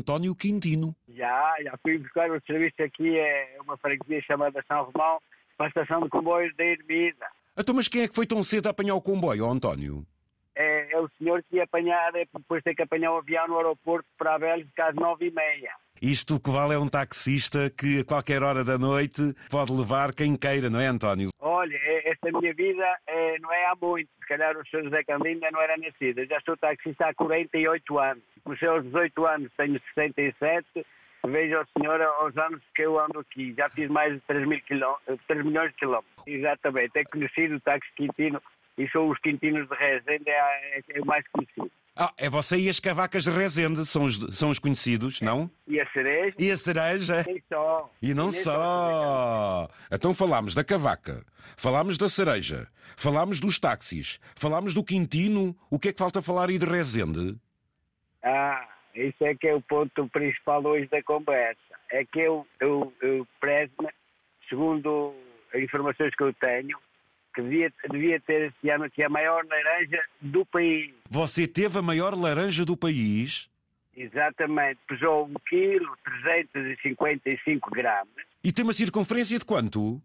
António Quintino. Já, já fui buscar o serviço aqui, é uma freguesia chamada São Romão, para a estação de comboios da Ermida. Então, mas quem é que foi tão cedo a apanhar o comboio, António? É, é o senhor que ia apanhar, é, depois tem que apanhar o avião no aeroporto para a Bélgica às nove e meia. Isto o que vale é um taxista que a qualquer hora da noite pode levar quem queira, não é, António? Olha, é- esta minha vida é, não é há muito. Se calhar o senhor José Candinho ainda não era nascido. Eu já sou taxista há 48 anos. Comecei aos 18 anos, tenho 67. Veja o senhor aos anos que eu ando aqui. Já fiz mais de 3, mil quiló- 3 milhões de quilómetros. Exatamente. É conhecido o táxi Quintino e são os Quintinos de Rezende, é, é, é o mais conhecido. Ah, é você e as cavacas de Rezende, são os, são os conhecidos, não? E a cereja? E a cereja? Nem só. E não Nem só. Então falámos da cavaca, falámos da cereja, falámos dos táxis, falámos do Quintino. O que é que falta falar aí de Rezende? Ah, isso é que é o ponto principal hoje da conversa. É que eu, eu, eu prezo-me, segundo as informações que eu tenho, que devia, devia ter este ano aqui a maior laranja do país. Você teve a maior laranja do país Exatamente, pesou 1 kg, 355 gramas, e tem uma circunferência de quanto?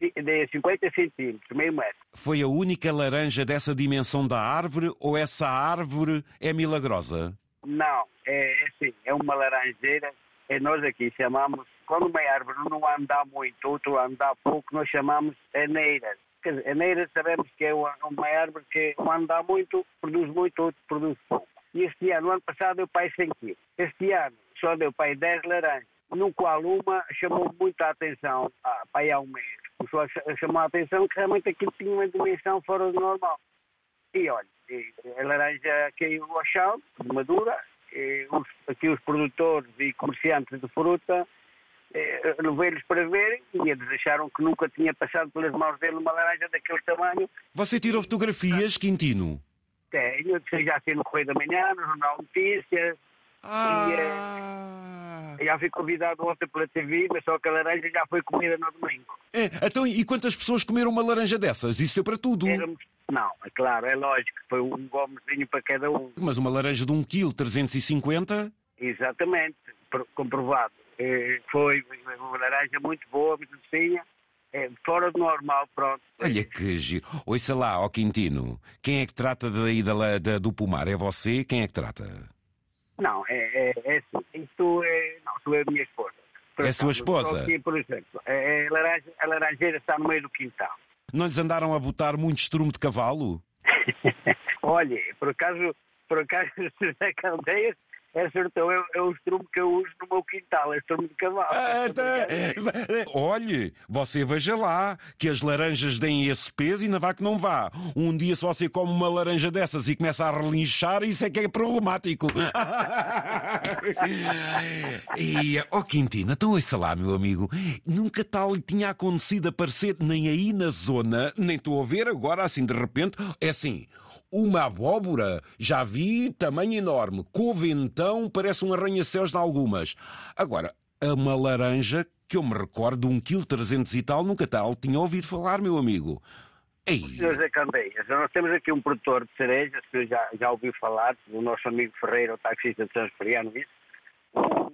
de 50 centímetros, meio metro. Foi a única laranja dessa dimensão da árvore ou essa árvore é milagrosa? Não, é assim, é uma laranjeira, é nós aqui chamamos, quando uma árvore não anda muito, outro anda pouco, nós chamamos aneiras. Quer dizer, aneiras sabemos que é uma, uma árvore que um anda muito, produz muito, outro produz pouco. E este ano, no ano passado, deu pai 100 quilos. Este ano, só deu pai 10 laranjas, no qual uma chamou muito a atenção, ah, pai há um mês. Começou a cha- chamar a atenção que realmente aquilo tinha uma dimensão fora do normal. E olha, a laranja caiu ao chão, madura, e os, aqui os produtores e comerciantes de fruta eh, levei-los para verem e eles acharam que nunca tinha passado pelas mãos dele uma laranja daquele tamanho. Você tirou fotografias, Quintino? Tenho, já assim no Correio da Manhã, no Jornal Notícias, Ah! já fui convidado ontem pela TV, mas só que a laranja já foi comida no domingo. É, então, e quantas pessoas comeram uma laranja dessas? Isso deu para tudo. Éramos, não, é claro, é lógico, foi um gomezinho para cada um. Mas uma laranja de 1 kg 350? Exatamente, pro- comprovado. Eh, Foi uma laranja muito boa, muito docinha, eh, fora do normal, pronto. Olha que giro. Ouça lá, ó Quintino, quem é que trata daí da, da- do pomar? É você? Quem é que trata? Não, é, é, é assim, isto é, não, tu é a minha esposa. Por É a sua esposa? Aqui, por exemplo, é, é laranja, a laranjeira está no meio do quintal. Não lhes andaram a botar muito estrume de cavalo? Olha, por acaso, por acaso, José Caldeias, é sorteu, é, é o estrume que eu uso no meu quintal, é estrume de cavalo. Ah, tá. Olhe, você veja lá que as laranjas deem esse peso e ainda vá que não vá. Um dia se você come uma laranja dessas e começa a relinchar, isso é que é problemático. e, ó Quintino, então ouça lá, meu amigo, nunca tal lhe tinha acontecido aparecer nem aí na zona, nem estou a ver agora assim de repente, é assim... Uma abóbora, já vi, tamanho enorme. Couve então, parece um arranha-céus de algumas. Agora, uma laranja, que eu me recordo, um quilo trezentos e tal, nunca tal tinha ouvido falar, meu amigo. Ei, José Candeias, nós temos aqui um produtor de cerejas, que já, já ouvi falar, o nosso amigo Ferreira, o taxista de São Feriano, disse. Um,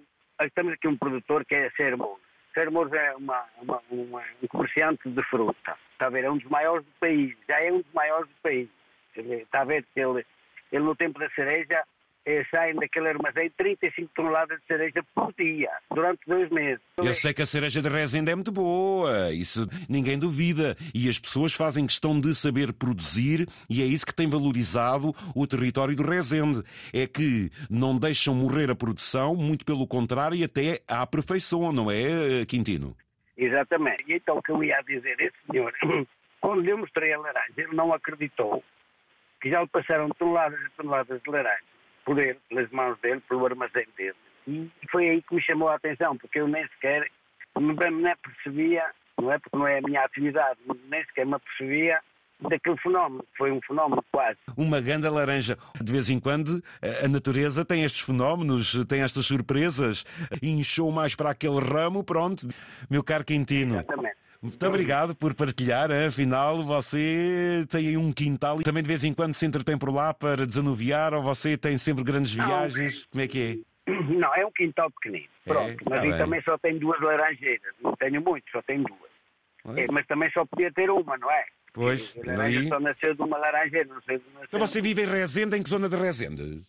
Temos aqui um produtor que é Sermos. Sermos é uma, uma- uma- um comerciante de fruta. Está a ver? É um dos maiores do país. Já é um dos maiores do país. Dizer, Está a ver que ele, ele no tempo da cereja eh, saem daquele armazém 35 toneladas de cereja por dia, durante dois meses. eu sei que a cereja de Rezende é muito boa, isso ninguém duvida. E as pessoas fazem questão de saber produzir e é isso que tem valorizado o território do Rezende. É que não deixam morrer a produção, muito pelo contrário, e até a aperfeiçoam, não é, Quintino? Exatamente. E então o que eu ia dizer, esse senhor, quando eu mostrei a laranja, ele não acreditou que já lhe passaram toneladas e toneladas de laranja por ele, pelas mãos dele, pelo armazém dele. E foi aí que me chamou a atenção, porque eu nem sequer me me percebia, não é porque não é a minha atividade, nem sequer me percebia daquele fenómeno. Foi um fenómeno quase. Uma ganda laranja. De vez em quando a natureza tem estes fenómenos, tem estas surpresas. Inchou mais para aquele ramo, pronto. Meu caro Quintino. Exatamente. Muito obrigado por partilhar. hein? Afinal, você tem aí um quintal e também de vez em quando se entretém por lá para desanuviar ou você tem sempre grandes viagens. Como é que Não, é um quintal pequenino. Pronto, É? mas Tá aí bem. também só tenho duas laranjeiras. Não tenho muito, só tenho duas. É, mas também só podia ter uma, não é? Pois, A laranja aí- só nasceu de uma laranjeira, não sei de. Então você vive em Rezende, em que zona de Rezende?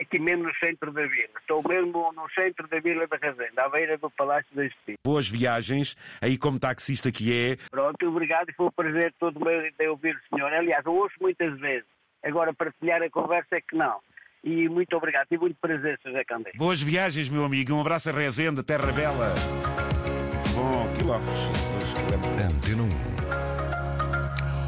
Aqui mesmo no centro da vila. Estou mesmo no centro da vila da Razenda, à beira do Palácio da Justiça. Boas viagens, aí como taxista que é. Pronto, obrigado e foi um prazer todo meu de ouvir o senhor. Aliás, eu ouço muitas vezes. Agora, partilhar a conversa é que não. E muito obrigado. Tive muito prazer, Sr. José Candeias. Boas viagens, meu amigo. Um abraço a Rezende, Terra Bela. Bom, quilómetros. Lembro. Antena 1.